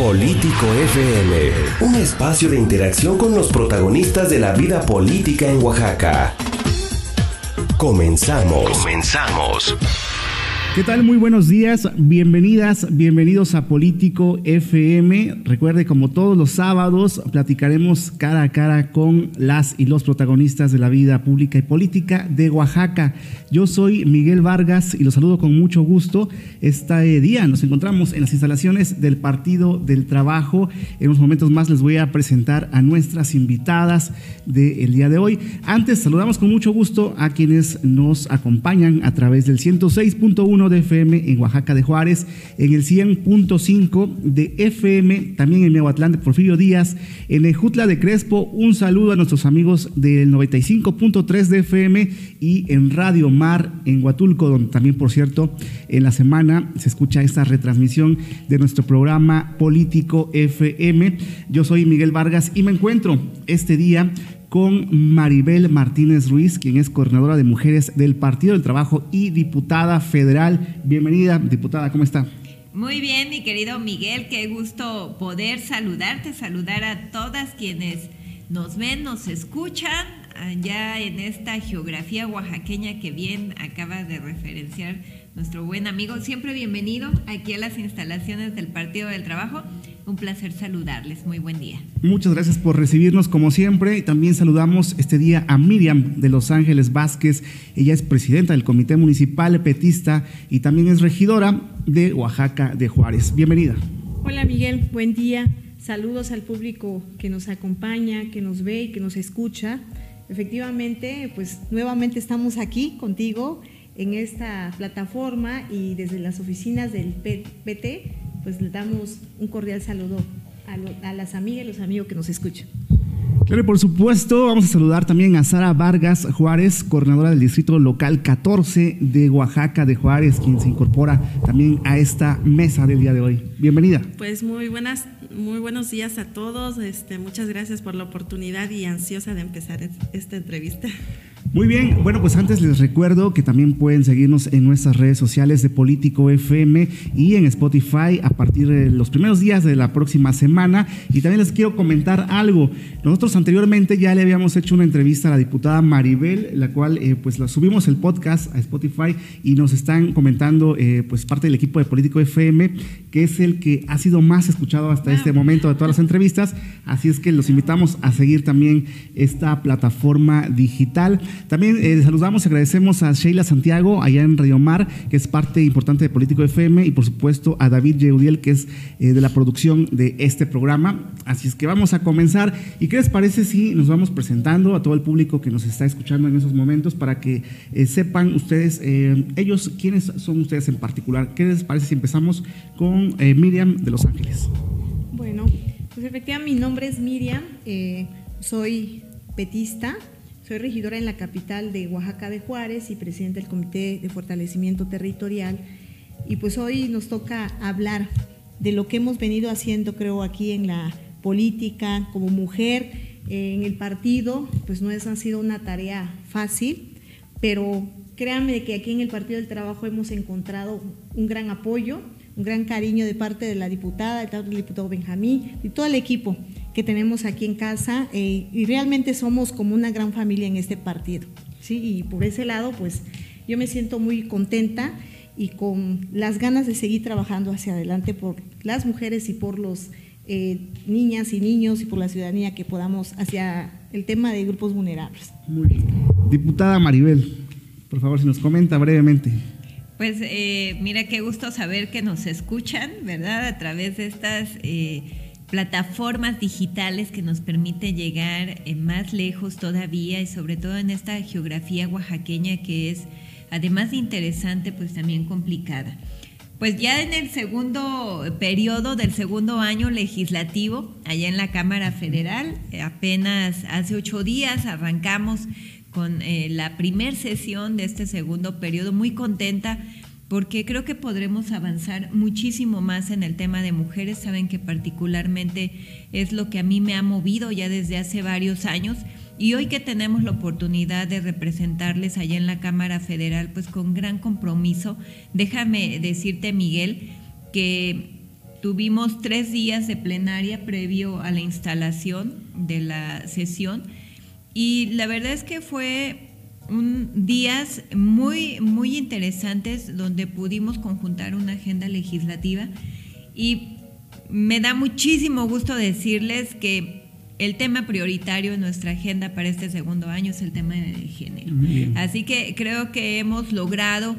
Político FM, un espacio de interacción con los protagonistas de la vida política en Oaxaca. Comenzamos. Comenzamos. ¿Qué tal? Muy buenos días, bienvenidas, bienvenidos a Político FM. Recuerde, como todos los sábados, platicaremos cara a cara con las y los protagonistas de la vida pública y política de Oaxaca. Yo soy Miguel Vargas y los saludo con mucho gusto. Este día nos encontramos en las instalaciones del Partido del Trabajo. En unos momentos más les voy a presentar a nuestras invitadas del día de hoy. Antes, saludamos con mucho gusto a quienes nos acompañan a través del 106.1 de FM en Oaxaca de Juárez, en el 100.5 de FM, también en Nehuatlán de Porfirio Díaz, en el Jutla de Crespo. Un saludo a nuestros amigos del 95.3 de FM y en Radio Mar en Huatulco, donde también, por cierto, en la semana se escucha esta retransmisión de nuestro programa Político FM. Yo soy Miguel Vargas y me encuentro este día con Maribel Martínez Ruiz, quien es coordinadora de mujeres del Partido del Trabajo y diputada federal. Bienvenida, diputada, ¿cómo está? Muy bien, mi querido Miguel, qué gusto poder saludarte, saludar a todas quienes nos ven, nos escuchan allá en esta geografía oaxaqueña que bien acaba de referenciar nuestro buen amigo. Siempre bienvenido aquí a las instalaciones del Partido del Trabajo. Un placer saludarles. Muy buen día. Muchas gracias por recibirnos como siempre. Y también saludamos este día a Miriam de Los Ángeles Vázquez. Ella es presidenta del Comité Municipal Petista y también es regidora de Oaxaca de Juárez. Bienvenida. Hola Miguel, buen día. Saludos al público que nos acompaña, que nos ve y que nos escucha. Efectivamente, pues nuevamente estamos aquí contigo en esta plataforma y desde las oficinas del PT pues le damos un cordial saludo a, las amigas y los amigos que nos escuchan. Claro, por supuesto, vamos a saludar también a Sara Vargas Juárez, coordinadora del Distrito Local 14 de Oaxaca de Juárez, quien se incorpora también a esta mesa del día de hoy. Bienvenida. Pues muy buenas, muy buenos días a todos. Este, muchas gracias por la oportunidad y ansiosa de empezar esta entrevista. Muy bien, bueno, pues antes les recuerdo que también pueden seguirnos en nuestras redes sociales de Político FM y en Spotify a partir de los primeros días de la próxima semana. Y también les quiero comentar algo. Nosotros anteriormente ya le habíamos hecho una entrevista a la diputada Maribel, la cual eh, pues la subimos el podcast a Spotify y nos están comentando eh, pues parte del equipo de Político FM, que es el que ha sido más escuchado hasta este momento de todas las entrevistas. Así es que los invitamos a seguir también esta plataforma digital. También eh, saludamos y agradecemos a Sheila Santiago, allá en Radio Mar, que es parte importante de Político FM, y por supuesto a David Yeudiel, que es eh, de la producción de este programa. Así es que vamos a comenzar. ¿Y qué les parece si nos vamos presentando a todo el público que nos está escuchando en esos momentos para que eh, sepan ustedes, ellos, quiénes son ustedes en particular? ¿Qué les parece si empezamos con Miriam de Los Ángeles? Bueno, pues efectivamente mi nombre es Miriam, soy petista, soy regidora en la capital de Oaxaca de Juárez y presidenta del Comité de Fortalecimiento Territorial. Y pues hoy nos toca hablar de lo que hemos venido haciendo, creo, aquí en la política, como mujer, en el partido, pues no es, ha sido una tarea fácil, pero créanme que aquí en el Partido del Trabajo hemos encontrado un gran apoyo, un gran cariño de parte de la diputada, del diputado Benjamín y todo el equipo que tenemos aquí en casa eh, y realmente somos como una gran familia en este partido. ¿sí? Y por ese lado, pues yo me siento muy contenta y con las ganas de seguir trabajando hacia adelante por las mujeres y por los eh, niñas y niños y por la ciudadanía que podamos hacia el tema de grupos vulnerables. Muy bien. Diputada Maribel, por favor, si nos comenta brevemente. Pues eh, mira, qué gusto saber que nos escuchan, ¿verdad? A través de estas plataformas digitales que nos permite llegar eh, más lejos todavía y sobre todo en esta geografía oaxaqueña que es además de interesante pues también complicada. Pues ya en el segundo periodo del segundo año legislativo, allá en la Cámara Federal, apenas hace ocho días arrancamos con eh, la primer sesión de este segundo periodo, muy contenta porque creo que podremos avanzar muchísimo más en el tema de mujeres. Saben que particularmente es lo que a mí me ha movido ya desde hace varios años. Y hoy que tenemos la oportunidad de representarles allá en la Cámara Federal, pues con gran compromiso, déjame decirte, Miguel, que tuvimos tres días de plenaria previo a la instalación de la sesión y la verdad es que fue un, días muy, muy interesantes donde pudimos conjuntar una agenda legislativa y me da muchísimo gusto decirles que el tema prioritario en nuestra agenda para este segundo año es el tema de género. Así que creo que hemos logrado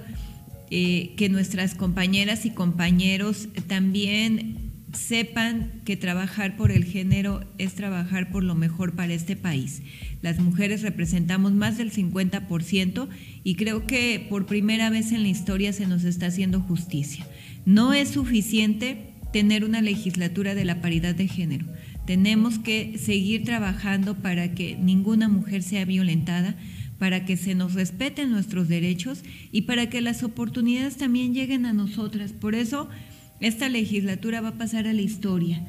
eh, que nuestras compañeras y compañeros también sepan que trabajar por el género es trabajar por lo mejor para este país. Las mujeres representamos más del 50% y creo que por primera vez en la historia se nos está haciendo justicia. No es suficiente tener una legislatura de la paridad de género. Tenemos que seguir trabajando para que ninguna mujer sea violentada, para que se nos respeten nuestros derechos y para que las oportunidades también lleguen a nosotras. Por eso esta legislatura va a pasar a la historia,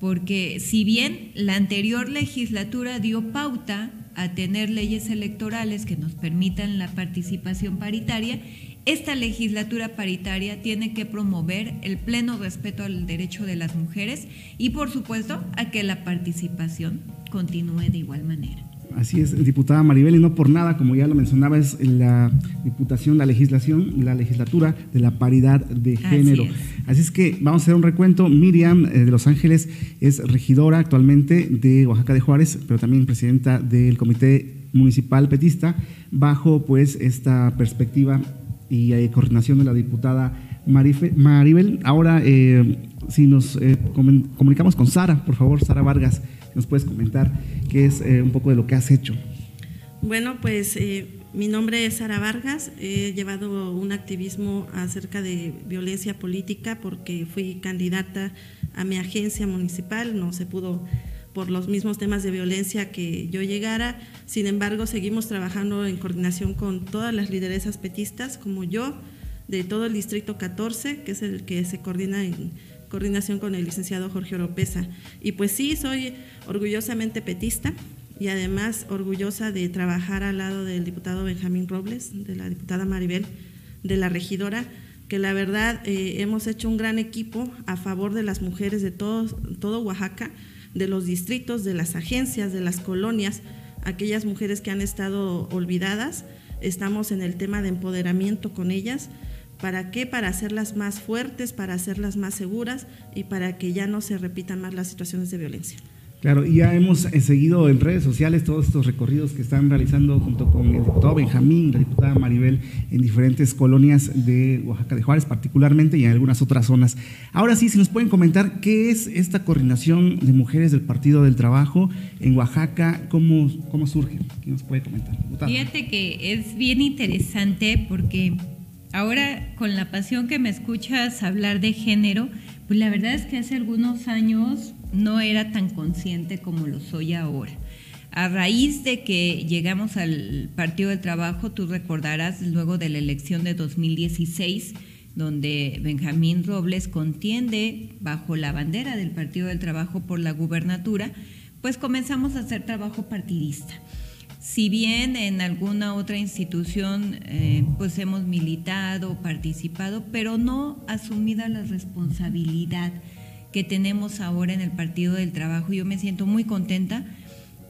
porque si bien la anterior legislatura dio pauta a tener leyes electorales que nos permitan la participación paritaria, esta legislatura paritaria tiene que promover el pleno respeto al derecho de las mujeres y por supuesto a que la participación continúe de igual manera. Así es, diputada Maribel, y no por nada, como ya lo mencionaba, es la diputación, la legislación, la legislatura de la paridad de género. Así es, que vamos a hacer un recuento. Miriam eh, de Los Ángeles es regidora actualmente de Oaxaca de Juárez, pero también presidenta del Comité Municipal Petista, bajo pues esta perspectiva y eh, coordinación de la diputada Maribel. Ahora, eh, si nos comunicamos con Sara, por favor, Sara Vargas nos puedes comentar qué es eh, un poco de lo que has hecho. Bueno, pues eh, mi nombre es Sara Vargas, he llevado un activismo acerca de violencia política porque fui candidata a mi agencia municipal, no se pudo por los mismos temas de violencia que yo llegara, sin embargo seguimos trabajando en coordinación con todas las lideresas petistas como yo, de todo el distrito 14, que es el que se coordina en coordinación con el licenciado Jorge Oropesa. Y pues sí, soy orgullosamente petista y además orgullosa de trabajar al lado del diputado Benjamín Robles, de la diputada Maribel, de la regidora, que la verdad eh, hemos hecho un gran equipo a favor de las mujeres de todo, todo Oaxaca, de los distritos, de las agencias, de las colonias, aquellas mujeres que han estado olvidadas. Estamos en el tema de empoderamiento con ellas ¿Para qué? Para hacerlas más fuertes, para hacerlas más seguras y para que ya no se repitan más las situaciones de violencia. Claro, y ya hemos eh, seguido en redes sociales todos estos recorridos que están realizando junto con el diputado Benjamín, la diputada Maribel, en diferentes colonias de Oaxaca de Juárez, particularmente, y en algunas otras zonas. Ahora sí, si nos pueden comentar qué es esta coordinación de mujeres del Partido del Trabajo en Oaxaca, cómo, cómo surge, ¿qué nos puede comentar? Fíjate que es bien interesante porque Ahora, con la pasión que me escuchas hablar de género, pues la verdad es que hace algunos años no era tan consciente como lo soy ahora. A raíz de que llegamos al Partido del Trabajo, tú recordarás luego de la elección de 2016, donde Benjamín Robles contiende bajo la bandera del Partido del Trabajo por la gubernatura, pues comenzamos a hacer trabajo partidista. Si bien en alguna otra institución eh, pues hemos militado, participado, pero no asumida la responsabilidad que tenemos ahora en el Partido del Trabajo. Yo me siento muy contenta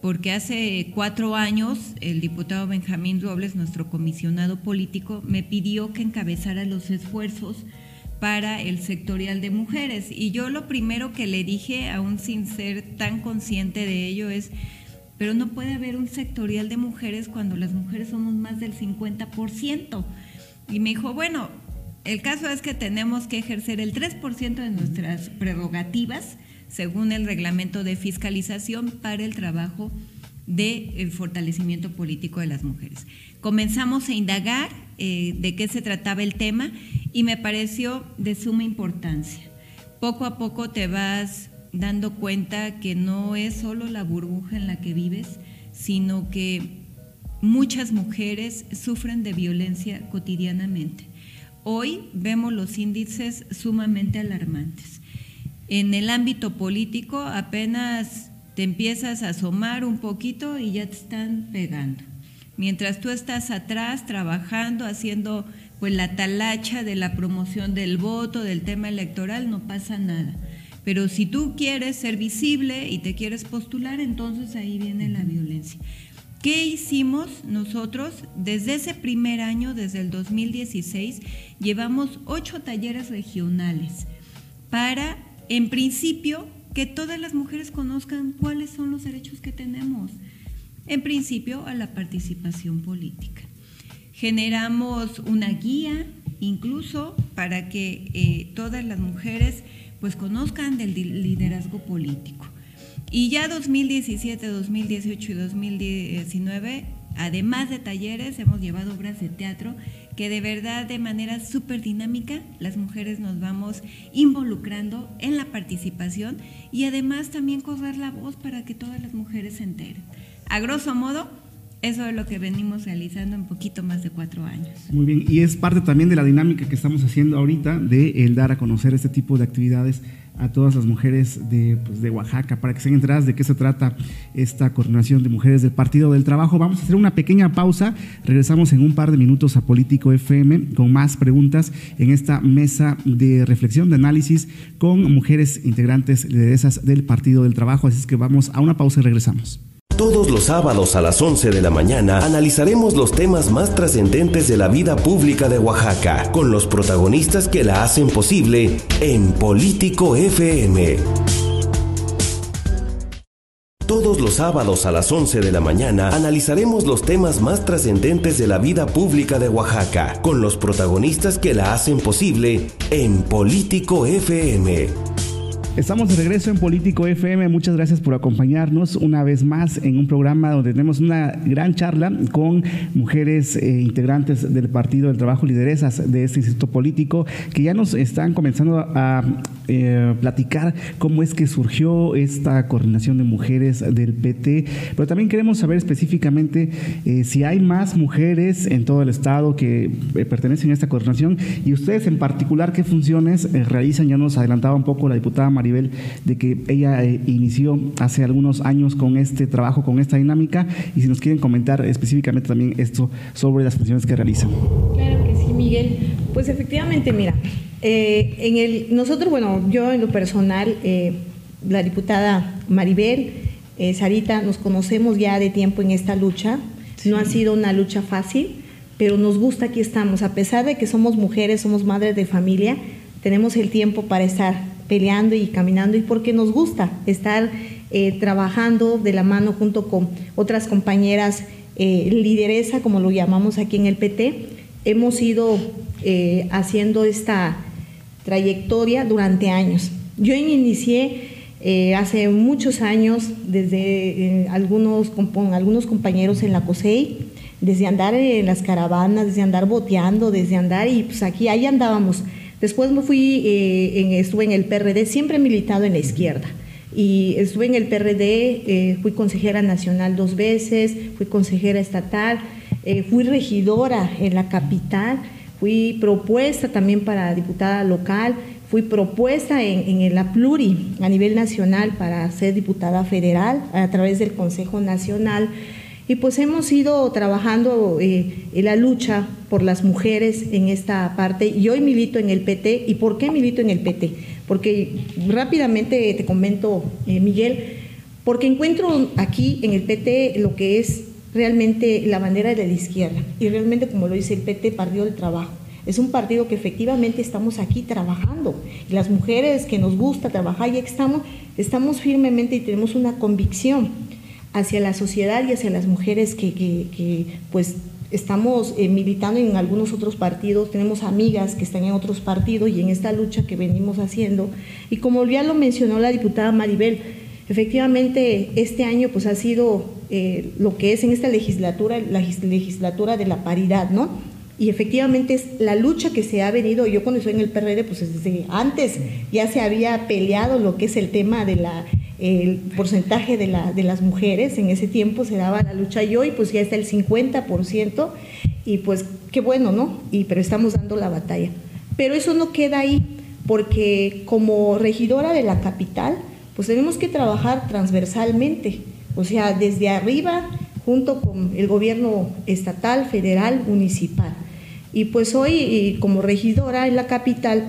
porque hace cuatro años el diputado Benjamín Robles, nuestro comisionado político, me pidió que encabezara los esfuerzos para el sectorial de mujeres. Y yo lo primero que le dije, aún sin ser tan consciente de ello, es pero no puede haber un sectorial de mujeres cuando las mujeres somos más del 50%. Y me dijo, bueno, el caso es que tenemos que ejercer el 3% de nuestras prerrogativas según el reglamento de fiscalización para el trabajo del fortalecimiento político de las mujeres. Comenzamos a indagar eh, de qué se trataba el tema y me pareció de suma importancia. Poco a poco te vas dando cuenta que no es solo la burbuja en la que vives, sino que muchas mujeres sufren de violencia cotidianamente. Hoy vemos los índices sumamente alarmantes. En el ámbito político apenas te empiezas a asomar un poquito y ya te están pegando. Mientras tú estás atrás trabajando, haciendo pues la talacha de la promoción del voto, del tema electoral, no pasa nada Pero si tú quieres ser visible y te quieres postular, entonces ahí viene la violencia. ¿Qué hicimos nosotros? Desde ese primer año, desde el 2016, llevamos ocho talleres regionales para, en principio, que todas las mujeres conozcan cuáles son los derechos que tenemos. En principio, a la participación política. Generamos una guía, incluso para que eh, todas las mujeres pues conozcan del liderazgo político. Y ya 2017, 2018 y 2019, además de talleres, hemos llevado obras de teatro que de verdad de manera súper dinámica las mujeres nos vamos involucrando en la participación y además también correr la voz para que todas las mujeres se enteren. A grosso modo, eso es lo que venimos realizando en poquito más de cuatro años. Muy bien, y es parte también de la dinámica que estamos haciendo ahorita de el dar a conocer este tipo de actividades a todas las mujeres de, pues, Oaxaca para que se enteradas de qué se trata esta coordinación de mujeres del Partido del Trabajo. Vamos a hacer una pequeña pausa, regresamos en un par de minutos a Político FM con más preguntas en esta mesa de reflexión, de análisis con mujeres integrantes lideresas del Partido del Trabajo. Así es que vamos a una pausa y regresamos. Todos los sábados a las 11 de la mañana analizaremos los temas más trascendentes de la vida pública de Oaxaca, con los protagonistas que la hacen posible en Político FM. Todos los sábados a las 11 de la mañana analizaremos los temas más trascendentes de la vida pública de Oaxaca, con los protagonistas que la hacen posible en Político FM. Estamos de regreso en Político FM. Muchas gracias por acompañarnos una vez más en un programa donde tenemos una gran charla con mujeres eh, integrantes del Partido del Trabajo, lideresas de este instituto político, que ya nos están comenzando a eh, platicar cómo es que surgió esta coordinación de mujeres del PT. Pero también queremos saber específicamente eh, si hay más mujeres en todo el estado que pertenecen a esta coordinación y ustedes en particular qué funciones realizan. Ya nos adelantaba un poco la diputada Maribel de que ella eh, inició hace algunos años con este trabajo, con esta dinámica, y si nos quieren comentar específicamente también esto sobre las funciones que realizan. Claro que sí, Miguel. Pues efectivamente, mira, eh, en el, nosotros, bueno, yo en lo personal, eh, la diputada Maribel, Sarita, nos conocemos ya de tiempo en esta lucha. No ha sido una lucha fácil, pero nos gusta aquí estamos. A pesar de que somos mujeres, somos madres de familia, tenemos el tiempo para estar peleando y caminando y porque nos gusta estar eh, trabajando de la mano junto con otras compañeras eh, lideresa, como lo llamamos aquí en el PT. Hemos ido eh, haciendo esta trayectoria durante años. Yo inicié hace muchos años desde algunos, con algunos compañeros en la COSEI, desde andar en las caravanas, desde andar boteando, desde andar y pues aquí ahí andábamos Después me fui, eh, estuve en el PRD, siempre he militado en la izquierda. Y estuve en el PRD, eh, fui consejera nacional dos veces, fui consejera estatal, eh, fui regidora en la capital, fui propuesta también para diputada local, fui propuesta en, en, la Pluri a nivel nacional para ser diputada federal a través del Consejo Nacional. Y pues hemos ido trabajando eh, en la lucha por las mujeres en esta parte y hoy milito en el PT. ¿Y por qué milito en el PT? Porque rápidamente te comento, eh, Miguel, porque encuentro aquí en el PT lo que es realmente la bandera de la izquierda y realmente como lo dice el PT, Partido del Trabajo. Es un partido que efectivamente estamos aquí trabajando. Las mujeres que nos gusta trabajar y estamos, estamos firmemente y tenemos una convicción hacia la sociedad y hacia las mujeres que, pues estamos eh, militando en algunos otros partidos, tenemos amigas que están en otros partidos y en esta lucha que venimos haciendo. Y como ya lo mencionó la diputada Maribel, efectivamente este año pues ha sido eh, lo que es en esta legislatura, la legislatura de la paridad, ¿no? Y efectivamente es la lucha que se ha venido, yo cuando estoy en el PRD, pues desde antes ya se había peleado lo que es el tema de la el porcentaje de, la, de las mujeres, en ese tiempo se daba la lucha y hoy pues ya está el 50% y pues qué bueno, ¿no? Y, pero estamos dando la batalla. Pero eso no queda ahí, porque como regidora de la capital, pues tenemos que trabajar transversalmente, o sea, desde arriba, junto con el gobierno estatal, federal, municipal. Y pues hoy, como regidora en la capital,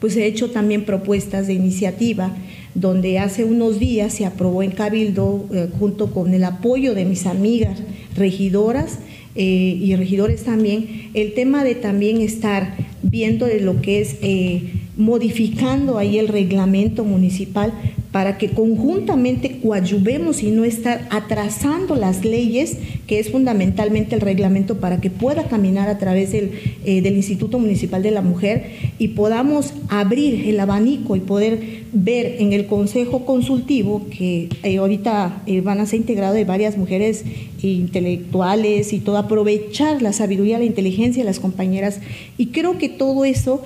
pues he hecho también propuestas de iniciativa donde hace unos días se aprobó en Cabildo, eh, junto con el apoyo de mis amigas regidoras eh, y regidores también, el tema de también estar viendo de lo que es eh, modificando ahí el reglamento municipal para que conjuntamente coadyuvemos y no estar atrasando las leyes, que es fundamentalmente el reglamento para que pueda caminar a través del, eh, del Instituto Municipal de la Mujer y podamos abrir el abanico y poder ver en el Consejo Consultivo, que eh, ahorita eh, van a ser integrados de varias mujeres intelectuales y todo, aprovechar la sabiduría, la inteligencia de las compañeras. Y creo que todo eso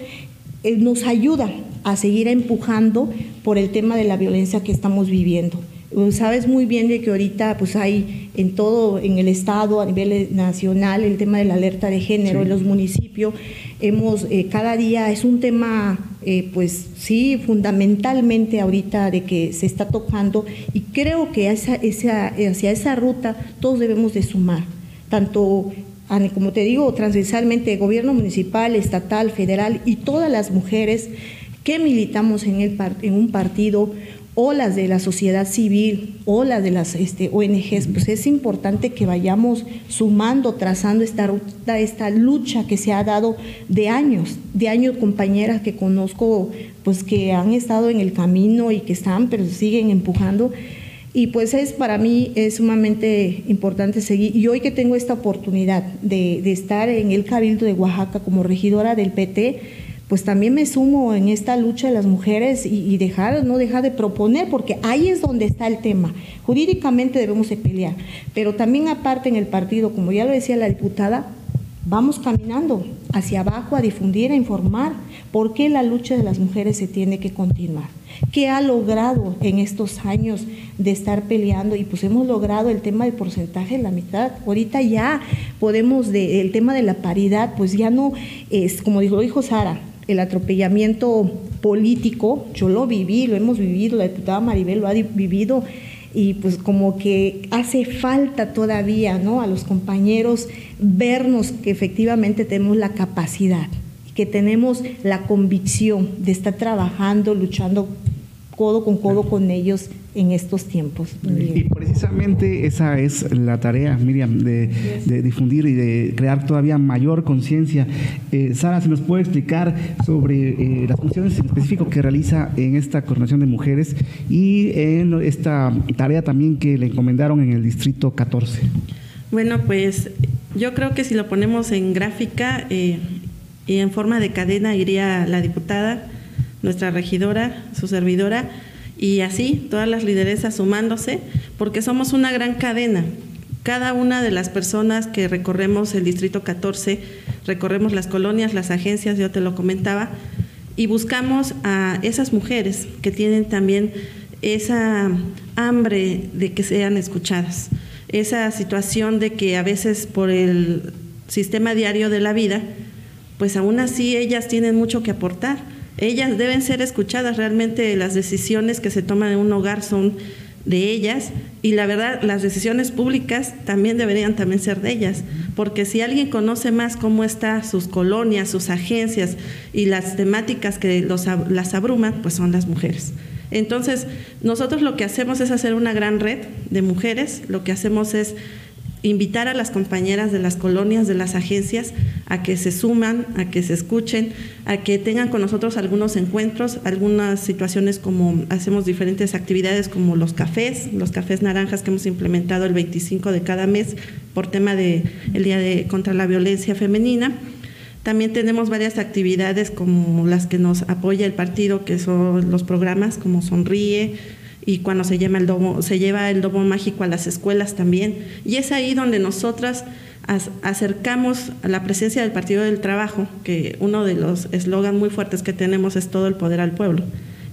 nos ayuda a seguir empujando por el tema de la violencia que estamos viviendo. Sabes muy bien de que ahorita pues hay en todo, en el Estado, a nivel nacional, el tema de la alerta de género en los municipios. Hemos, eh, cada día es un tema, eh, pues sí, fundamentalmente ahorita de que se está tocando y creo que esa, esa, hacia esa ruta todos debemos de sumar, tanto como te digo, transversalmente, gobierno municipal, estatal, federal y todas las mujeres que militamos en, el, en un partido o las de la sociedad civil o las de las este, ONGs, pues es importante que vayamos sumando, trazando esta ruta, esta lucha que se ha dado de años, de años compañeras que conozco, pues que han estado en el camino y que están, pero siguen empujando. Y pues es para mí es sumamente importante seguir. Y hoy que tengo esta oportunidad de, estar en el Cabildo de Oaxaca como regidora del PT, pues también me sumo en esta lucha de las mujeres y, dejar, no dejar de proponer, porque ahí es donde está el tema. Jurídicamente debemos de pelear, pero también aparte en el partido, como ya lo decía la diputada, vamos caminando hacia abajo a difundir, a informar por qué la lucha de las mujeres se tiene que continuar. ¿Qué ha logrado en estos años de estar peleando? Y pues hemos logrado el tema del porcentaje de la mitad. Ahorita ya podemos, de, el tema de la paridad, pues ya no es, como dijo, dijo Sara, el atropellamiento político, yo lo viví, lo hemos vivido, la diputada Maribel lo ha vivido y pues como que hace falta todavía, ¿no? A los compañeros vernos que efectivamente tenemos la capacidad, que tenemos la convicción de estar trabajando, luchando codo con codo con ellos en estos tiempos. Y precisamente esa es la tarea, Miriam, de, difundir y de crear todavía mayor conciencia. Eh, Sara, ¿se nos puede explicar sobre eh, las funciones en específico que realiza en esta coordinación de mujeres y en esta tarea también que le encomendaron en el distrito 14? Bueno, pues yo creo que si lo ponemos en gráfica eh, y en forma de cadena iría la diputada, nuestra regidora, su servidora, y así todas las lideresas sumándose, porque somos una gran cadena. Cada una de las personas que recorremos el Distrito 14, recorremos las colonias, las agencias, yo te lo comentaba, y buscamos a esas mujeres que tienen también esa hambre de que sean escuchadas, esa situación de que a veces por el sistema diario de la vida, pues aún así ellas tienen mucho que aportar ellas deben ser escuchadas, realmente las decisiones que se toman en un hogar son de ellas y la verdad las decisiones públicas también deberían también ser de ellas, porque si alguien conoce más cómo están sus colonias, sus agencias y las temáticas que los, las abruman, pues son las mujeres. Entonces, nosotros lo que hacemos es hacer una gran red de mujeres, lo que hacemos es invitar a las compañeras de las colonias, de las agencias, a que se suman, a que se escuchen, a que tengan con nosotros algunos encuentros, algunas situaciones como hacemos diferentes actividades como los cafés, los cafés naranjas que hemos implementado el 25 de cada mes por tema de el Día de contra la violencia femenina. También tenemos varias actividades como las que nos apoya el partido, que son los programas como Sonríe, y cuando se, llama el domo, se lleva el domo mágico a las escuelas también. Y es ahí donde nosotras acercamos a la presencia del Partido del Trabajo, que uno de los eslogans muy fuertes que tenemos es todo el poder al pueblo.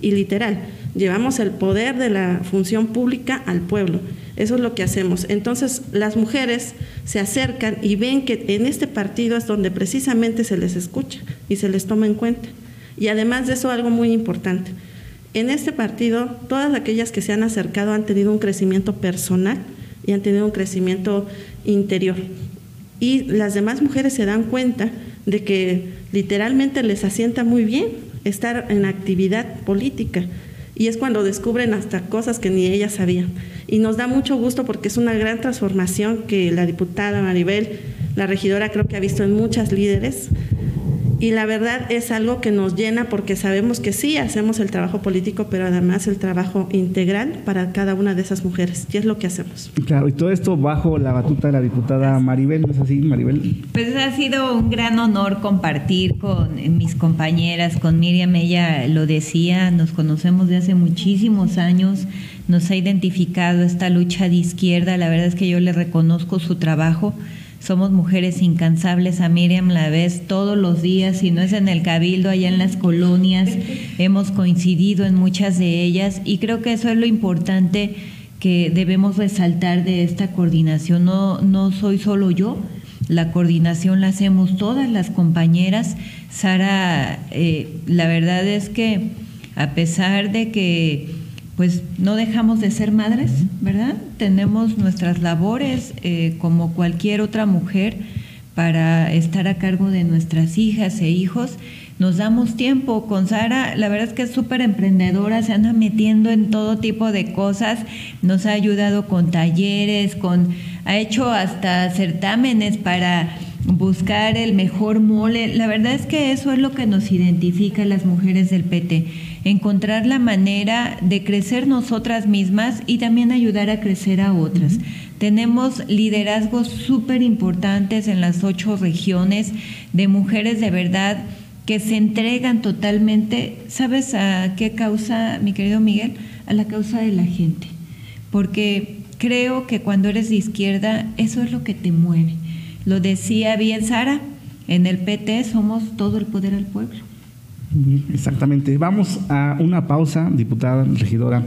Y literal, llevamos el poder de la función pública al pueblo. Eso es lo que hacemos. Entonces, las mujeres se acercan y ven que en este partido es donde precisamente se les escucha y se les toma en cuenta. Y además de eso, algo muy importante en este partido, todas aquellas que se han acercado han tenido un crecimiento personal y han tenido un crecimiento interior. Y las demás mujeres se dan cuenta de que literalmente les asienta muy bien estar en actividad política. Y es cuando descubren hasta cosas que ni ellas sabían. Y nos da mucho gusto porque es una gran transformación que la diputada Maribel, la regidora creo que ha visto en muchas líderes, y la verdad es algo que nos llena porque sabemos que sí hacemos el trabajo político, pero además el trabajo integral para cada una de esas mujeres. Y es lo que hacemos. Claro, y todo esto bajo la batuta de la diputada Maribel, ¿no es así, Maribel? Pues ha sido un gran honor compartir con mis compañeras, con Miriam, ella lo decía, nos conocemos de hace muchísimos años, nos ha identificado esta lucha de izquierda, la verdad es que yo le reconozco su trabajo somos mujeres incansables. A Miriam la ves todos los días, si no es en el cabildo, allá en las colonias. Hemos coincidido en muchas de ellas y creo que eso es lo importante que debemos resaltar de esta coordinación. No, no soy solo yo, la coordinación la hacemos todas las compañeras. Sara, eh, la verdad es que a pesar de que pues no dejamos de ser madres, ¿verdad? Tenemos nuestras labores eh, como cualquier otra mujer para estar a cargo de nuestras hijas e hijos. Nos damos tiempo con Sara, la verdad es que es súper emprendedora, se anda metiendo en todo tipo de cosas, nos ha ayudado con talleres, con, ha hecho hasta certámenes para buscar el mejor mole. La verdad es que eso es lo que nos identifica a las mujeres del PT encontrar la manera de crecer nosotras mismas y también ayudar a crecer a otras. Tenemos liderazgos súper importantes en las ocho regiones de mujeres de verdad que se entregan totalmente, ¿sabes a qué causa, mi querido Miguel? A la causa de la gente. Porque creo que cuando eres de izquierda, eso es lo que te mueve. Lo decía bien Sara, en el PT somos todo el poder al pueblo. Exactamente. Vamos a una pausa, diputada, regidora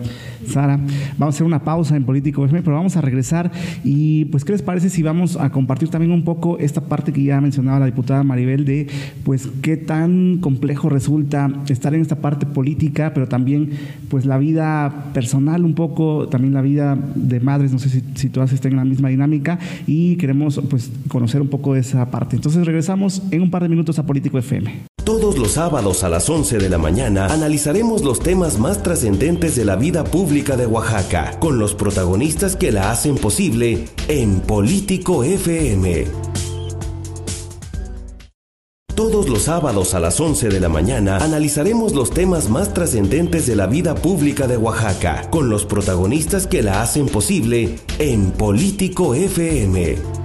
Sara. Vamos a hacer una pausa en Político pero vamos a regresar. Y pues, ¿qué les parece si vamos a compartir también un poco esta parte que ya mencionaba la diputada Maribel de, pues, qué tan complejo resulta estar en esta parte política, pero también, pues, la vida personal un poco, también la vida de madres, no sé si, si todas estén en la misma dinámica y queremos, pues, conocer un poco de esa parte. Entonces, regresamos en un par de minutos a Político FM. Todos los sábados a las 11 de la mañana analizaremos los temas más trascendentes de la vida pública de Oaxaca, con los protagonistas que la hacen posible en Político FM. Todos los sábados a las 11 de la mañana analizaremos los temas más trascendentes de la vida pública de Oaxaca, con los protagonistas que la hacen posible en Político FM.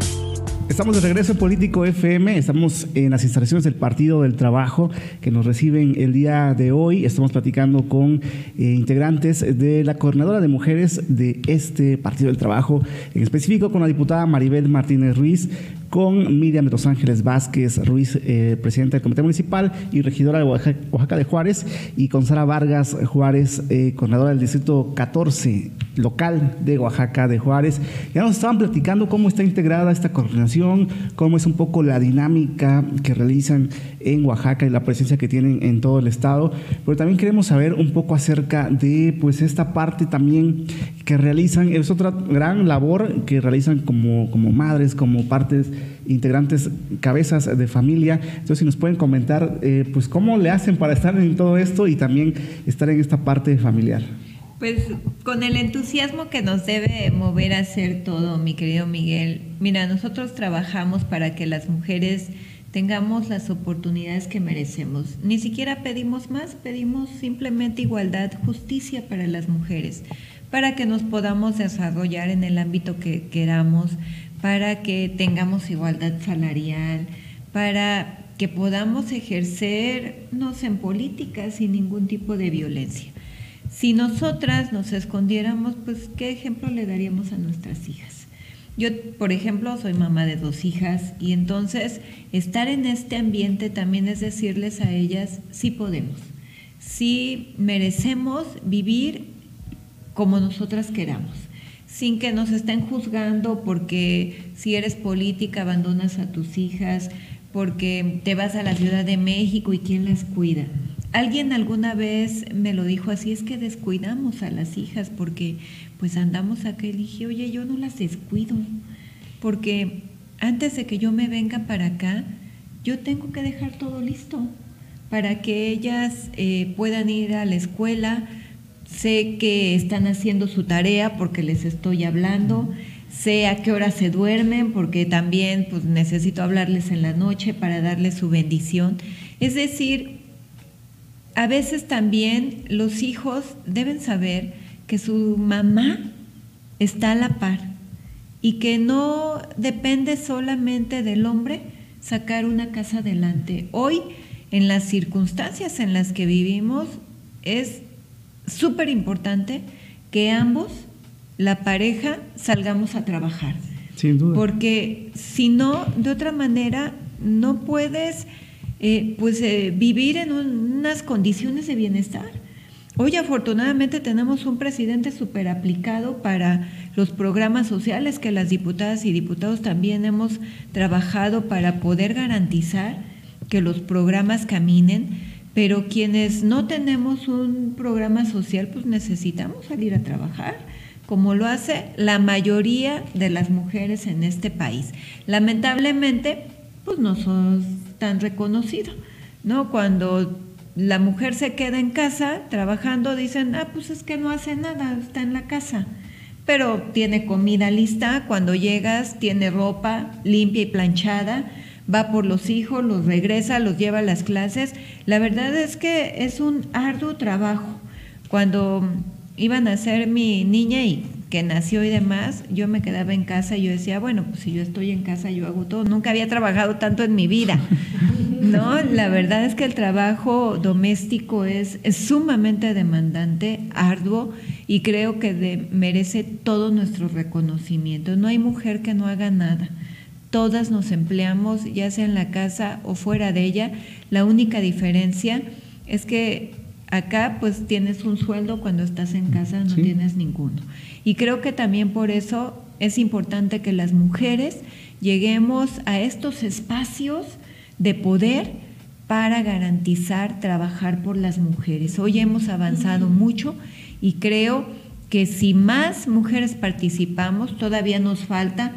Estamos de regreso en Político FM, estamos en las instalaciones del Partido del Trabajo que nos reciben el día de hoy. Estamos platicando con eh, integrantes de la coordinadora de mujeres de este Partido del Trabajo, en específico con la diputada Maribel Martínez Ruiz, con Miriam de Los Ángeles Vázquez Ruiz, eh, presidenta del Comité Municipal y regidora de Oaxaca, de Juárez, y con Sara Vargas Juárez, eh, coordinadora del Distrito 14 local de Oaxaca de Juárez. Ya nos estaban platicando cómo está integrada esta coordinación, cómo es un poco la dinámica que realizan en Oaxaca y la presencia que tienen en todo el estado, pero también queremos saber un poco acerca de pues esta parte también que realizan, es otra gran labor que realizan como, como madres, como partes integrantes, cabezas de familia. Entonces, si nos pueden comentar, eh, pues cómo le hacen para estar en todo esto y también estar en esta parte familiar. Pues con el entusiasmo que nos debe mover a hacer todo, mi querido Miguel. Mira, nosotros trabajamos para que las mujeres tengamos las oportunidades que merecemos. Ni siquiera pedimos más, pedimos simplemente igualdad, justicia para las mujeres, para que nos podamos desarrollar en el ámbito que queramos, para que tengamos igualdad salarial, para que podamos ejercernos en política sin ningún tipo de violencia. Si nosotras nos escondiéramos, pues ¿qué ejemplo le daríamos a nuestras hijas? Yo, por ejemplo, soy mamá de dos hijas y entonces estar en este ambiente también es decirles a ellas, sí podemos, sí merecemos vivir como nosotras queramos, sin que nos estén juzgando porque si eres política abandonas a tus hijas, porque te vas a la Ciudad de México y quién las cuida. Alguien alguna vez me lo dijo así, es que descuidamos a las hijas porque pues andamos acá y dije, oye, yo no las descuido, porque antes de que yo me venga para acá, yo tengo que dejar todo listo, para que ellas eh, puedan ir a la escuela. Sé que están haciendo su tarea porque les estoy hablando. Sé a qué hora se duermen porque también pues, necesito hablarles en la noche para darles su bendición. Es decir, a veces también los hijos deben saber que su mamá está a la par y que no depende solamente del hombre sacar una casa adelante. Hoy, en las circunstancias en las que vivimos, es súper importante que ambos, la pareja, salgamos a trabajar. Sin duda. Porque si no, de otra manera, no puedes eh, pues, eh, vivir en unas condiciones de bienestar. Hoy afortunadamente tenemos un presidente súper aplicado para los programas sociales que las diputadas y diputados también hemos trabajado para poder garantizar que los programas caminen, pero quienes no tenemos un programa social pues necesitamos salir a trabajar como lo hace la mayoría de las mujeres en este país. Lamentablemente, pues no son tan reconocidos, ¿no? Cuando la mujer se queda en casa trabajando, dicen, ah, pues es que no hace nada, está en la casa. Pero tiene comida lista, cuando llegas tiene ropa limpia y planchada, va por los hijos, los regresa, los lleva a las clases. La verdad es que es un arduo trabajo. Cuando iban a ser mi niña y que nació y demás, yo me quedaba en casa y yo decía, bueno, pues si yo estoy en casa, yo hago todo. Nunca había trabajado tanto en mi vida. No, la verdad es que el trabajo doméstico es, sumamente demandante, arduo y creo que merece todo nuestro reconocimiento. No hay mujer que no haga nada. Todas nos empleamos, ya sea en la casa o fuera de ella. La única diferencia es que acá pues tienes un sueldo, cuando estás en casa no tienes ninguno. Y creo que también por eso es importante que las mujeres lleguemos a estos espacios de poder para garantizar trabajar por las mujeres. Hoy hemos avanzado mucho y creo que si más mujeres participamos, todavía nos falta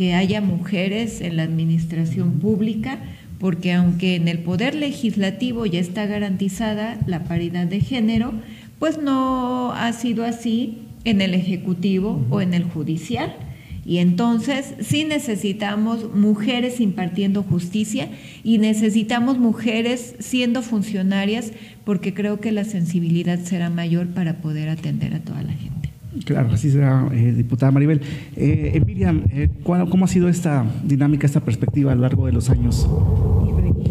que haya mujeres en la administración pública, porque aunque en el poder legislativo ya está garantizada la paridad de género, pues no ha sido así en el ejecutivo o en el judicial. Y entonces sí necesitamos mujeres impartiendo justicia y necesitamos mujeres siendo funcionarias porque creo que la sensibilidad será mayor para poder atender a toda la gente. Claro, así será, eh, diputada Maribel. Eh, eh eh, ¿cómo ha sido esta dinámica, esta perspectiva a lo largo de los años?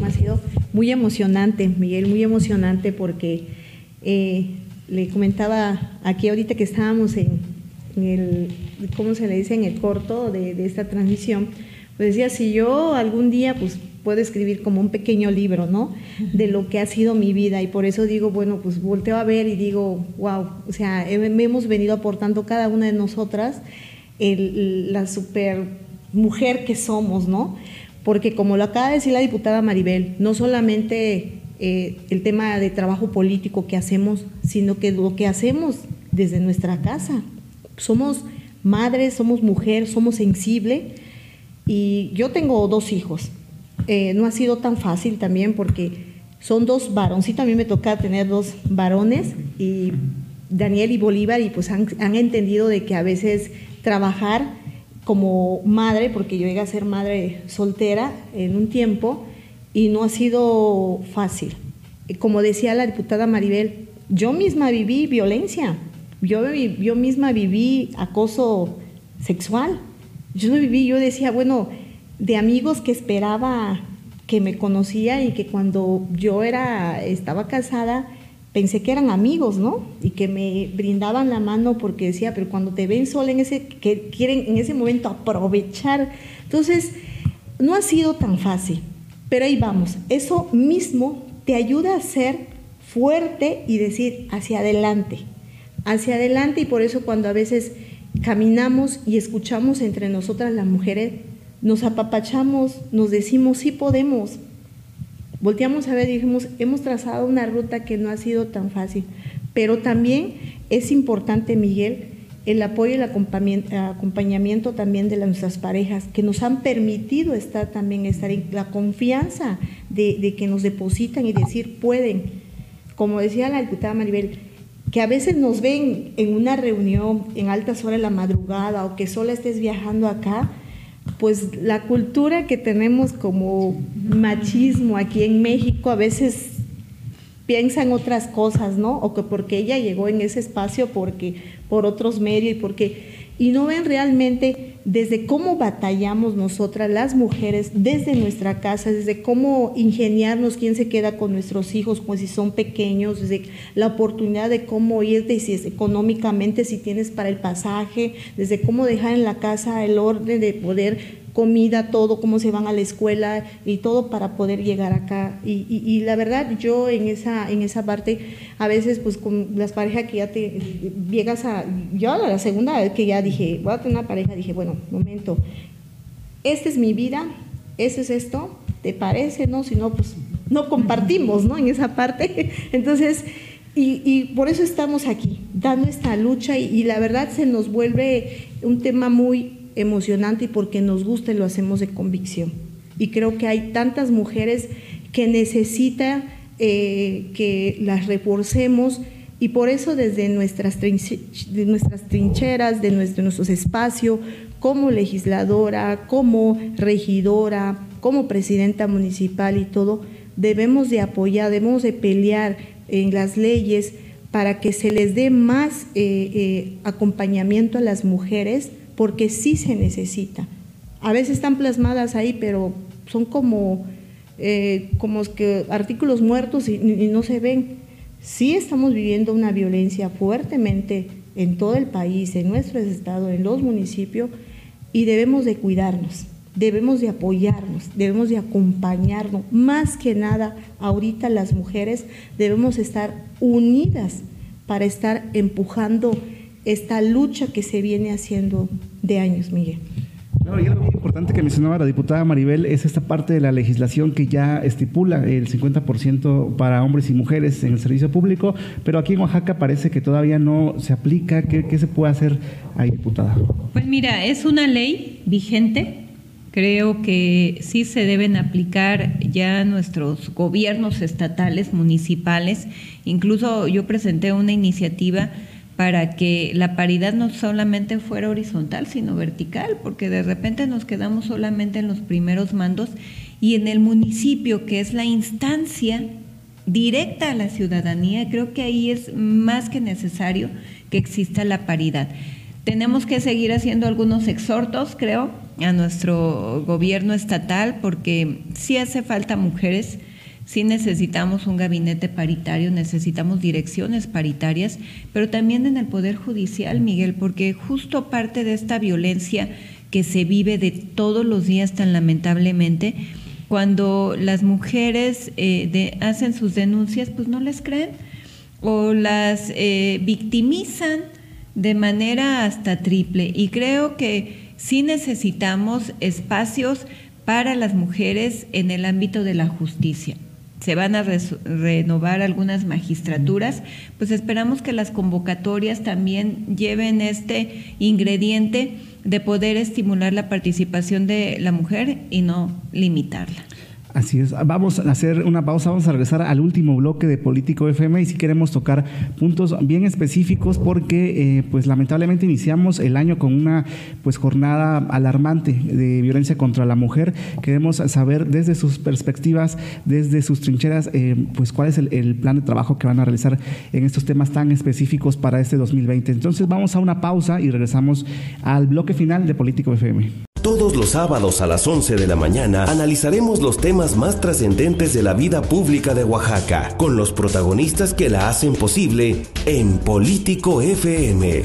Ha sido muy emocionante, Miguel, muy emocionante porque le comentaba aquí ahorita que estábamos en, el, ¿cómo se le dice? En el corto de, esta transmisión, pues decía, si yo algún día pues puedo escribir como un pequeño libro, ¿no? De lo que ha sido mi vida y por eso digo, bueno, pues volteo a ver y digo, wow, o sea, hemos venido aportando cada una de nosotras la super mujer que somos, ¿no? Porque como lo acaba de decir la diputada Maribel, no solamente eh, el tema de trabajo político que hacemos, sino que lo que hacemos desde nuestra casa, somos madres, somos mujer, somos sensible. Y yo tengo dos hijos. Eh, no ha sido tan fácil también porque son dos varoncitos. A mí me toca tener dos varones y Daniel y Bolívar y pues han, han entendido de que a veces trabajar como madre, porque yo llegué a ser madre soltera en un tiempo y no ha sido fácil. Como decía la diputada Maribel, yo misma viví violencia yo, yo misma viví acoso sexual. Yo no viví, yo decía, bueno, de amigos que esperaba que me conocía y que cuando yo era, estaba casada, pensé que eran amigos, ¿no? Y que me brindaban la mano porque decía, pero cuando te ven sola en ese, que quieren en ese momento aprovechar. Entonces, no ha sido tan fácil, pero ahí vamos. Eso mismo te ayuda a ser fuerte y decir hacia adelante hacia adelante y por eso cuando a veces caminamos y escuchamos entre nosotras las mujeres, nos apapachamos, nos decimos sí podemos. Volteamos a ver y dijimos, hemos trazado una ruta que no ha sido tan fácil, pero también es importante, Miguel, el apoyo y el acompañamiento también de nuestras parejas, que nos han permitido estar también, estar en la confianza de, que nos depositan y decir pueden. Como decía la diputada Maribel, que a veces nos ven en una reunión en altas horas de la madrugada o que sola estés viajando acá, pues la cultura que tenemos como machismo aquí en México a veces piensa en otras cosas, ¿no? O que porque ella llegó en ese espacio porque por otros medios y porque y no ven realmente desde cómo batallamos nosotras las mujeres desde nuestra casa, desde cómo ingeniarnos quién se queda con nuestros hijos, pues si son pequeños, desde la oportunidad de cómo irte si es económicamente, si tienes para el pasaje, desde cómo dejar en la casa el orden de poder comida, todo, cómo se van a la escuela y todo para poder llegar acá. Y, la verdad, yo en esa, en esa parte, a veces pues con las parejas que ya te llegas a, yo la segunda vez que ya dije, voy a tener una pareja, dije, bueno, momento, esta es mi vida, eso es esto, ¿te parece? No, si no, pues no compartimos, ¿no? En esa parte. Entonces, y, por eso estamos aquí, dando esta lucha y la verdad se nos vuelve un tema muy emocionante y porque nos gusta y lo hacemos de convicción. Y creo que hay tantas mujeres que necesitan eh, que las reforcemos y por eso desde nuestras, nuestras trincheras, de nuestro, nuestros espacios, como legisladora, como regidora, como presidenta municipal y todo, debemos de apoyar, debemos de pelear en las leyes para que se les dé más eh, eh, acompañamiento a las mujeres porque sí se necesita. A veces están plasmadas ahí, pero son como, eh, como que artículos muertos y, no se ven. Sí estamos viviendo una violencia fuertemente en todo el país, en nuestro estado, en los municipios, y debemos de cuidarnos, debemos de apoyarnos, debemos de acompañarnos. Más que nada, ahorita las mujeres debemos estar unidas para estar empujando esta lucha que se viene haciendo de años, Miguel. y algo muy importante que mencionaba la diputada Maribel es esta parte de la legislación que ya estipula el 50% para hombres y mujeres en el servicio público, pero aquí en Oaxaca parece que todavía no se aplica. ¿Qué, qué se puede hacer ahí, diputada? Pues mira, es una ley vigente. Creo que sí se deben aplicar ya nuestros gobiernos estatales, municipales. Incluso yo presenté una iniciativa para que la paridad no solamente fuera horizontal, sino vertical, porque de repente nos quedamos solamente en los primeros mandos y en el municipio, que es la instancia directa a la ciudadanía, creo que ahí es más que necesario que exista la paridad. Tenemos que seguir haciendo algunos exhortos, creo, a nuestro gobierno estatal, porque sí hace falta mujeres Sí necesitamos un gabinete paritario, necesitamos direcciones paritarias, pero también en el Poder Judicial, Miguel, porque justo parte de esta violencia que se vive de todos los días tan lamentablemente, cuando las mujeres eh, hacen sus denuncias, pues no les creen o las eh, victimizan de manera hasta triple. Y creo que sí necesitamos espacios para las mujeres en el ámbito de la justicia se van a renovar algunas magistraturas, pues esperamos que las convocatorias también lleven este ingrediente de poder estimular la participación de la mujer y no limitarla. Así es. Vamos a hacer una pausa, vamos a regresar al último bloque de Político FM y si queremos tocar puntos bien específicos porque eh, pues lamentablemente iniciamos el año con una pues jornada alarmante de violencia contra la mujer. Queremos saber desde sus perspectivas, desde sus trincheras, eh, pues cuál es el, el plan de trabajo que van a realizar en estos temas tan específicos para este 2020. Entonces vamos a una pausa y regresamos al bloque final de Político FM. Todos los sábados a las 11 de la mañana analizaremos los temas más trascendentes de la vida pública de Oaxaca, con los protagonistas que la hacen posible en Político FM.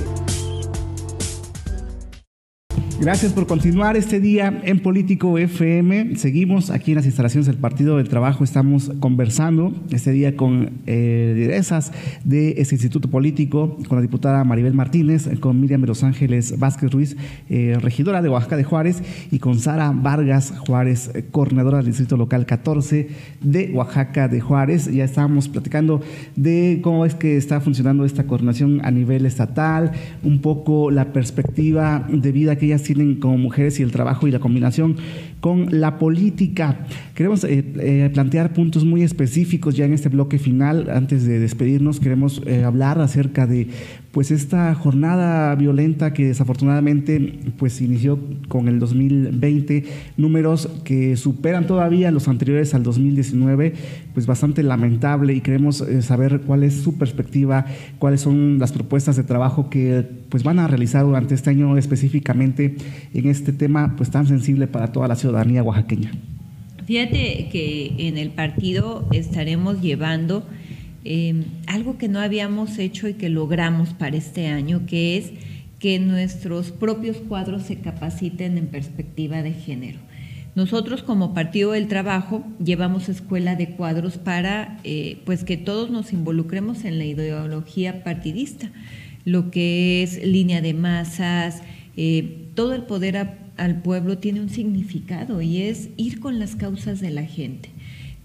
Gracias por continuar este día en Político FM. Seguimos aquí en las instalaciones del Partido del Trabajo. Estamos conversando este día con eh, lideresas de este Instituto Político, con la diputada Maribel Martínez, con Miriam de Los Ángeles Vázquez Ruiz, eh, regidora de Oaxaca de Juárez, y con Sara Vargas Juárez, coordinadora del Distrito Local 14 de Oaxaca de Juárez. Ya estábamos platicando de cómo es que está funcionando esta coordinación a nivel estatal, un poco la perspectiva de vida que ellas tienen como mujeres y el trabajo y la combinación con la política. Queremos eh, eh, plantear puntos muy específicos ya en este bloque final. Antes de despedirnos, queremos eh, hablar acerca de pues esta jornada violenta que desafortunadamente pues inició con el 2020, números que superan todavía los anteriores al 2019, pues bastante lamentable y queremos saber cuál es su perspectiva, cuáles son las propuestas de trabajo que pues van a realizar durante este año específicamente en este tema pues tan sensible para toda la ciudadanía oaxaqueña. Fíjate que en el partido estaremos llevando em, algo que no habíamos hecho y que logramos para este año, que es que nuestros propios cuadros se capaciten en perspectiva de género. Nosotros como Partido del Trabajo llevamos escuela de cuadros para eh, pues que todos nos involucremos en la ideología partidista, lo que es línea de masas, eh, todo el poder al pueblo tiene un significado y es ir con las causas de la gente.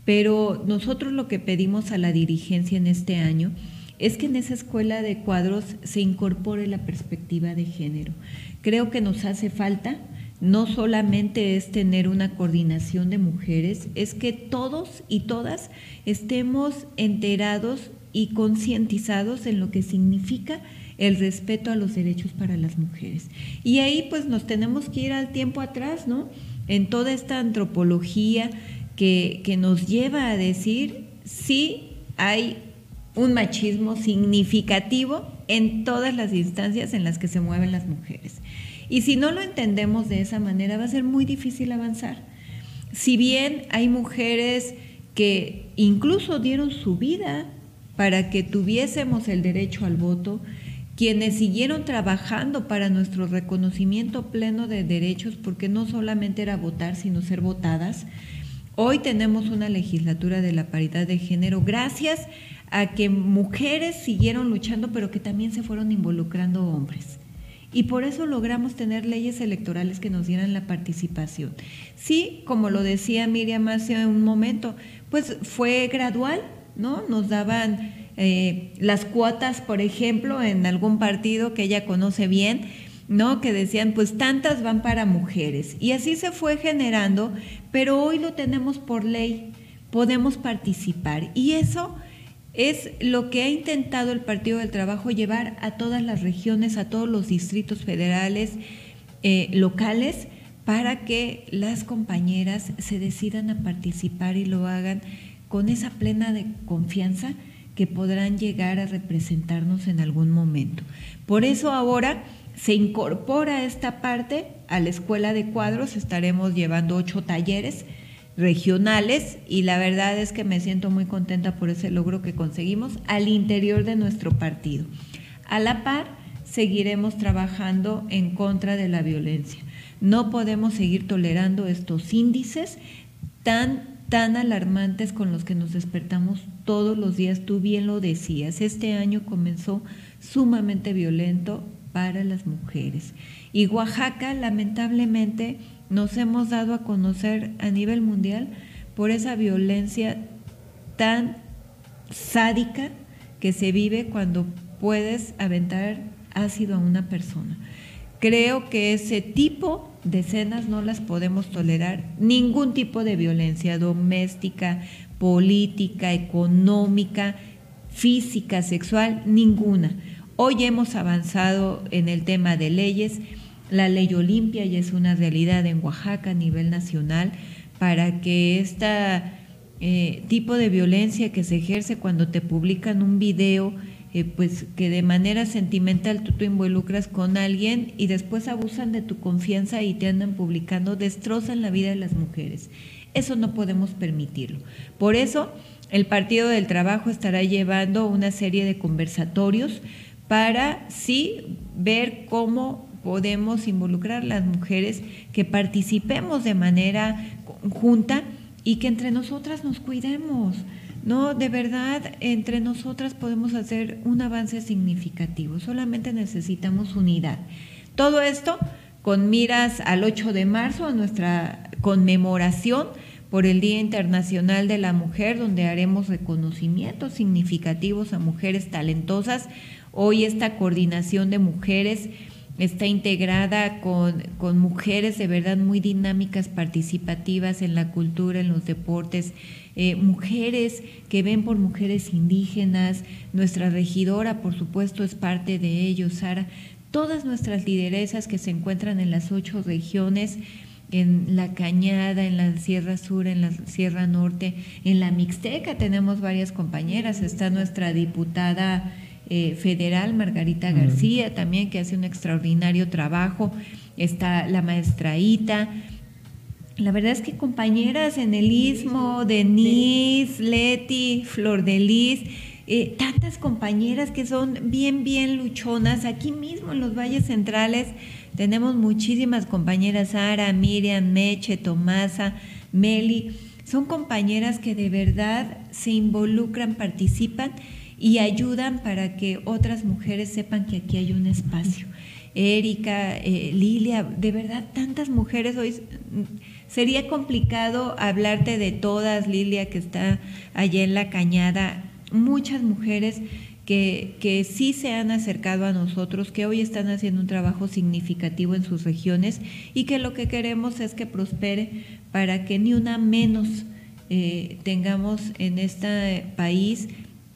Pero nosotros lo que pedimos a la dirigencia en este año es que en esa escuela de cuadros se incorpore la perspectiva de género. Creo que nos hace falta, no solamente es tener una coordinación de mujeres, es que todos y todas estemos enterados y concientizados en lo que significa el respeto a los derechos para las mujeres. Y ahí pues nos tenemos que ir al tiempo atrás, ¿no? En toda esta antropología que, que nos lleva a decir, sí hay un machismo significativo en todas las instancias en las que se mueven las mujeres. Y si no lo entendemos de esa manera, va a ser muy difícil avanzar. Si bien hay mujeres que incluso dieron su vida para que tuviésemos el derecho al voto, quienes siguieron trabajando para nuestro reconocimiento pleno de derechos, porque no solamente era votar, sino ser votadas. Hoy tenemos una legislatura de la paridad de género gracias a que mujeres siguieron luchando, pero que también se fueron involucrando hombres. Y por eso logramos tener leyes electorales que nos dieran la participación. Sí, como lo decía Miriam hace un momento, pues fue gradual, ¿no? Nos daban eh, las cuotas, por ejemplo, en algún partido que ella conoce bien, ¿no? Que decían, pues tantas van para mujeres. Y así se fue generando, pero hoy lo tenemos por ley, podemos participar. Y eso es lo que ha intentado el Partido del Trabajo llevar a todas las regiones, a todos los distritos federales, eh, locales, para que las compañeras se decidan a participar y lo hagan con esa plena confianza que podrán llegar a representarnos en algún momento. Por eso ahora se incorpora esta parte a la escuela de cuadros, estaremos llevando ocho talleres regionales y la verdad es que me siento muy contenta por ese logro que conseguimos al interior de nuestro partido. A la par, seguiremos trabajando en contra de la violencia. No podemos seguir tolerando estos índices tan tan alarmantes con los que nos despertamos todos los días. Tú bien lo decías, este año comenzó sumamente violento para las mujeres. Y Oaxaca, lamentablemente, nos hemos dado a conocer a nivel mundial por esa violencia tan sádica que se vive cuando puedes aventar ácido a una persona. Creo que ese tipo de escenas no las podemos tolerar, ningún tipo de violencia doméstica, política, económica, física, sexual, ninguna. Hoy hemos avanzado en el tema de leyes, la ley Olimpia ya es una realidad en Oaxaca a nivel nacional para que este tipo de violencia que se ejerce cuando te publican un video eh, pues que de manera sentimental tú te involucras con alguien y después abusan de tu confianza y te andan publicando, destrozan la vida de las mujeres. Eso no podemos permitirlo. Por eso el Partido del Trabajo estará llevando una serie de conversatorios para sí ver cómo podemos involucrar a las mujeres, que participemos de manera conjunta y que entre nosotras nos cuidemos. No, de verdad, entre nosotras podemos hacer un avance significativo, solamente necesitamos unidad. Todo esto con miras al 8 de marzo, a nuestra conmemoración por el Día Internacional de la Mujer, donde haremos reconocimientos significativos a mujeres talentosas. Hoy esta coordinación de mujeres está integrada con, con, mujeres de verdad muy dinámicas, participativas en la cultura, en los deportes, eh, mujeres que ven por mujeres indígenas, nuestra regidora por supuesto es parte de ello, Sara, todas nuestras lideresas que se encuentran en las ocho regiones, en la Cañada, en la Sierra Sur, en la Sierra Norte, en la Mixteca tenemos varias compañeras, está nuestra diputada eh, federal, Margarita García, también que hace un extraordinario trabajo, está la maestra Ita. La verdad es que compañeras en el Istmo, Denise, Leti, Flor de Lis, eh, tantas compañeras que son bien, bien luchonas. Aquí mismo en los valles centrales tenemos muchísimas compañeras, Sara, Miriam, Meche, Tomasa, Meli. Son compañeras que de verdad se involucran, participan y ayudan para que otras mujeres sepan que aquí hay un espacio. Erika, eh, Lilia, de verdad, tantas mujeres hoy. Sería complicado hablarte de todas, Lilia, que está allá en la cañada, muchas mujeres que, que, sí se han acercado a nosotros, que hoy están haciendo un trabajo significativo en sus regiones y que lo que queremos es que prospere para que ni una menos eh, tengamos en este país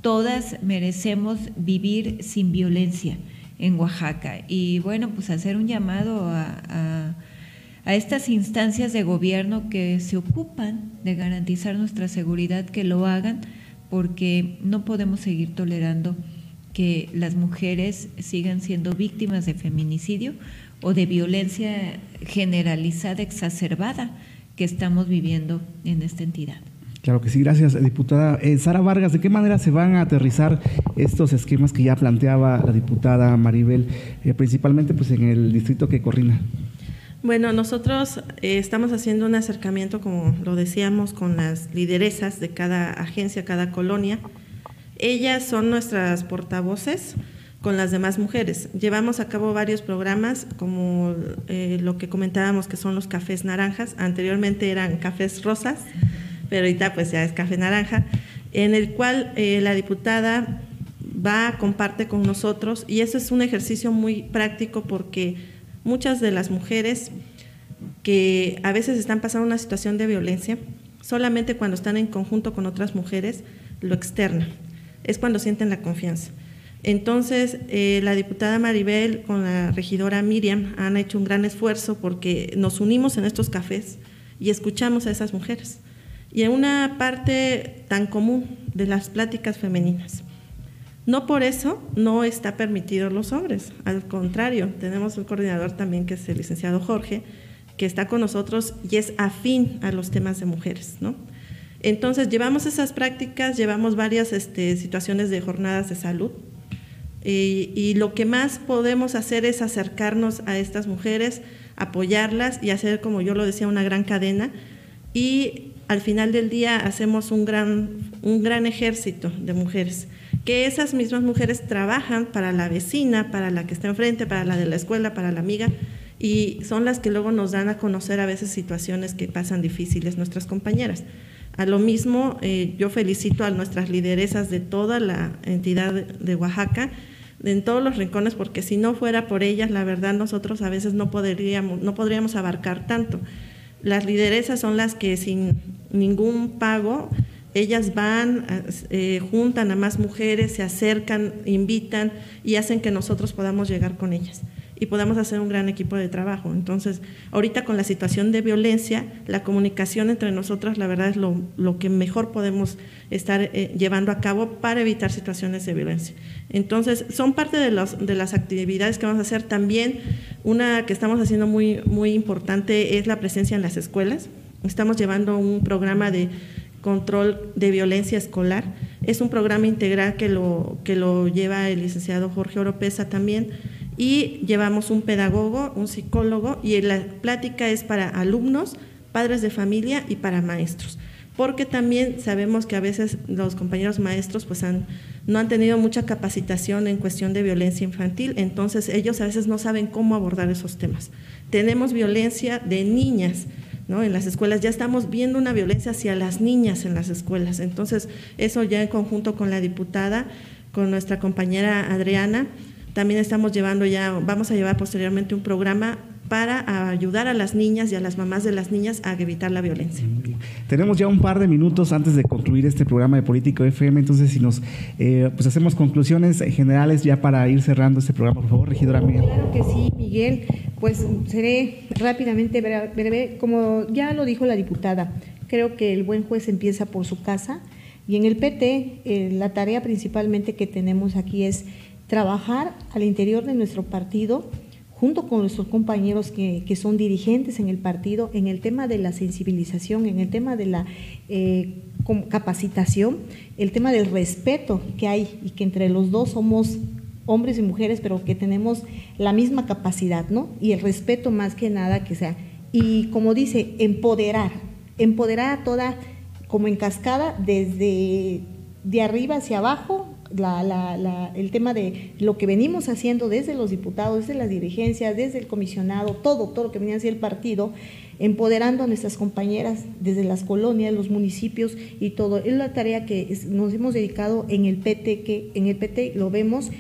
todas merecemos vivir sin violencia en Oaxaca. Y bueno, pues hacer un llamado a, estas instancias de gobierno que se ocupan de garantizar nuestra seguridad, que lo hagan, porque no podemos seguir tolerando que las mujeres sigan siendo víctimas de feminicidio o de violencia generalizada, exacerbada que estamos viviendo en esta entidad. Claro que sí, gracias, diputada. Eh, Sara Vargas, ¿de qué manera se van a aterrizar estos esquemas que ya planteaba la diputada Maribel, eh, principalmente pues en el distrito que coordina? Bueno, nosotros eh, estamos haciendo un acercamiento, como lo decíamos, con las lideresas de cada agencia, cada colonia. Ellas son nuestras portavoces con las demás mujeres. Llevamos a cabo varios programas, como lo que comentábamos que son los cafés naranjas, anteriormente eran cafés rosas pero ahorita pues ya es café naranja, en el cual eh, la diputada va, comparte con nosotros y eso es un ejercicio muy práctico porque muchas de las mujeres que a veces están pasando una situación de violencia, solamente cuando están en conjunto con otras mujeres lo externan, es cuando sienten la confianza. Entonces, eh, la diputada Maribel con la regidora Miriam han hecho un gran esfuerzo porque nos unimos en estos cafés y escuchamos a esas mujeres y en una parte tan común de las pláticas femeninas. No por eso no está permitido los hombres, al contrario, tenemos un coordinador también que es el licenciado Jorge, que está con nosotros y es afín a los temas de mujeres, ¿no? Entonces, llevamos esas prácticas, llevamos varias este, situaciones de jornadas de salud y, lo que más podemos hacer es acercarnos a estas mujeres, apoyarlas y hacer, como yo lo decía, una gran cadena y al final del día hacemos un gran, un gran ejército de mujeres, que esas mismas mujeres trabajan para la vecina, para la que está enfrente, para la de la escuela, para la amiga, y son las que luego nos dan a conocer a veces situaciones que pasan difíciles nuestras compañeras. A lo mismo, eh, yo felicito a nuestras lideresas de toda la entidad de Oaxaca, en todos los rincones, porque si no fuera por ellas, la verdad nosotros a veces no podríamos, no podríamos abarcar tanto. Las lideresas son las que sin ningún pago, ellas van, eh, juntan a más mujeres, se acercan, invitan y hacen que nosotros podamos llegar con ellas y podamos hacer un gran equipo de trabajo. Entonces, ahorita con la situación de violencia, la comunicación entre nosotras, la verdad es lo, lo que mejor podemos estar eh, llevando a cabo para evitar situaciones de violencia. Entonces, son parte de, los, de las actividades que vamos a hacer. También una que estamos haciendo muy, muy importante es la presencia en las escuelas. Estamos llevando un programa de control de violencia escolar. Es un programa integral que lo, que lo lleva el licenciado Jorge Oropesa también y llevamos un pedagogo, un psicólogo y la plática es para alumnos, padres de familia y para maestros. Porque también sabemos que a veces los compañeros maestros pues han, no han tenido mucha capacitación en cuestión de violencia infantil, entonces ellos a veces no saben cómo abordar esos temas. Tenemos violencia de niñas, ¿no? En las escuelas ya estamos viendo una violencia hacia las niñas en las escuelas. Entonces, eso ya en conjunto con la diputada, con nuestra compañera Adriana, también estamos llevando ya, vamos a llevar posteriormente un programa para ayudar a las niñas y a las mamás de las niñas a evitar la violencia. Tenemos ya un par de minutos antes de concluir este programa de Político FM, entonces si nos eh, pues hacemos conclusiones generales ya para ir cerrando este programa, por favor, regidora Miguel. Claro que sí, Miguel, pues seré rápidamente breve, como ya lo dijo la diputada, creo que el buen juez empieza por su casa y en el PT eh, la tarea principalmente que tenemos aquí es trabajar al interior de nuestro partido junto con nuestros compañeros que, son dirigentes en el partido, en el tema de la sensibilización, en el tema de la eh, capacitación, el tema del respeto que hay y que entre los dos somos hombres y mujeres, pero que tenemos la misma capacidad, ¿no? Y el respeto más que nada que sea. Y como dice, empoderar, empoderar a toda, como en cascada, desde de arriba hacia abajo, el tema de lo que venimos haciendo desde los diputados, desde las dirigencias, desde el comisionado, todo, todo lo que venía hacia el partido, empoderando a nuestras compañeras desde las colonias, los municipios y todo. Es la tarea que nos hemos dedicado en el PT, que en el PT lo vemos,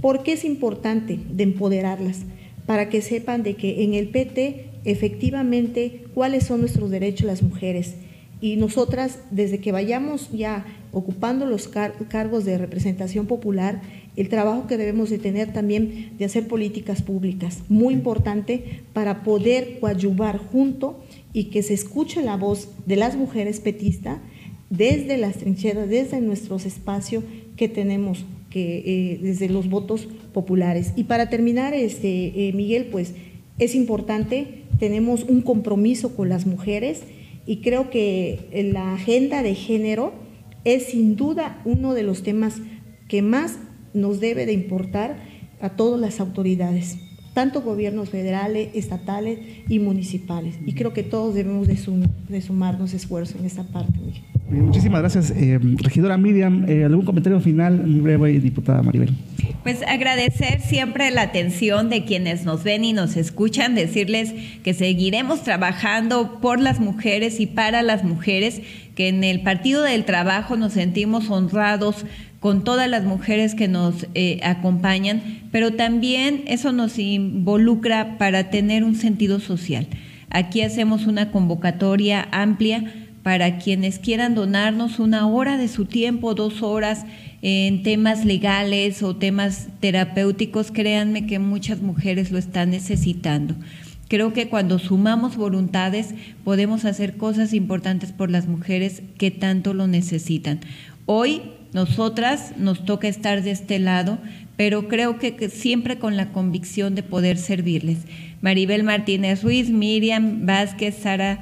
porque es importante de empoderarlas, para que sepan de que en el PT efectivamente cuáles son nuestros derechos las mujeres y nosotras, desde que vayamos ya ocupando los cargos de representación popular, el trabajo que debemos de tener también de hacer políticas públicas, muy importante para poder coadyuvar junto y que se escuche la voz de las mujeres petistas desde las trincheras, desde nuestros espacios que tenemos, que, eh, desde los votos populares. Y para terminar, este, eh, Miguel, pues es importante, tenemos un compromiso con las mujeres, y creo que la agenda de género es sin duda uno de los temas que más nos debe de importar a todas las autoridades, tanto gobiernos federales, estatales y municipales. Y creo que todos debemos de, sumarnos esfuerzo en esta parte. Muchísimas gracias, eh, regidora Miriam. Eh, ¿Algún comentario final, breve, diputada Maribel? Pues agradecer siempre la atención de quienes nos ven y nos escuchan, decirles que seguiremos trabajando por las mujeres y para las mujeres, que en el Partido del Trabajo nos sentimos honrados con todas las mujeres que nos eh, acompañan, pero también eso nos involucra para tener un sentido social. Aquí hacemos una convocatoria amplia para quienes quieran donarnos una hora de su tiempo, dos horas en temas legales o temas terapéuticos, créanme que muchas mujeres lo están necesitando. Creo que cuando sumamos voluntades podemos hacer cosas importantes por las mujeres que tanto lo necesitan. Hoy nosotras nos toca estar de este lado, pero creo que, siempre con la convicción de poder servirles. Maribel Martínez Ruiz, Miriam Vázquez, Sara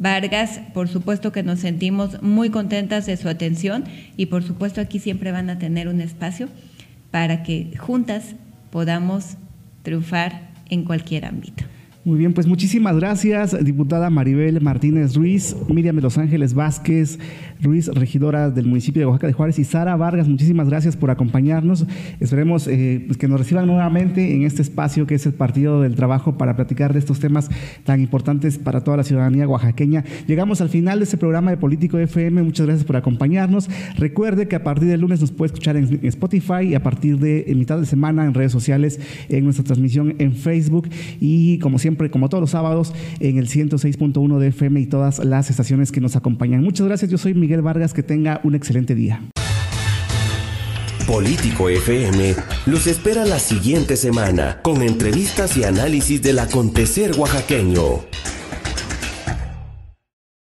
Vargas, por supuesto que nos sentimos muy contentas de su atención y por supuesto aquí siempre van a tener un espacio para que juntas podamos triunfar en cualquier ámbito. Muy bien, pues muchísimas gracias, diputada Maribel Martínez Ruiz, Miriam de Los Ángeles Vázquez, Ruiz, regidora del municipio de Oaxaca de Juárez, y Sara Vargas, muchísimas gracias por acompañarnos. Esperemos eh, pues que nos reciban nuevamente en este espacio que es el Partido del Trabajo para platicar de estos temas tan importantes para toda la ciudadanía oaxaqueña. Llegamos al final de este programa de Político FM, muchas gracias por acompañarnos. Recuerde que a partir del lunes nos puede escuchar en Spotify y a partir de mitad de semana en redes sociales, en nuestra transmisión en Facebook y como siempre como todos los sábados, en el 106.1 de FM y todas las estaciones que nos acompañan. Muchas gracias, yo soy Miguel Vargas, que tenga un excelente día. Político FM los espera la siguiente semana con entrevistas y análisis del acontecer oaxaqueño.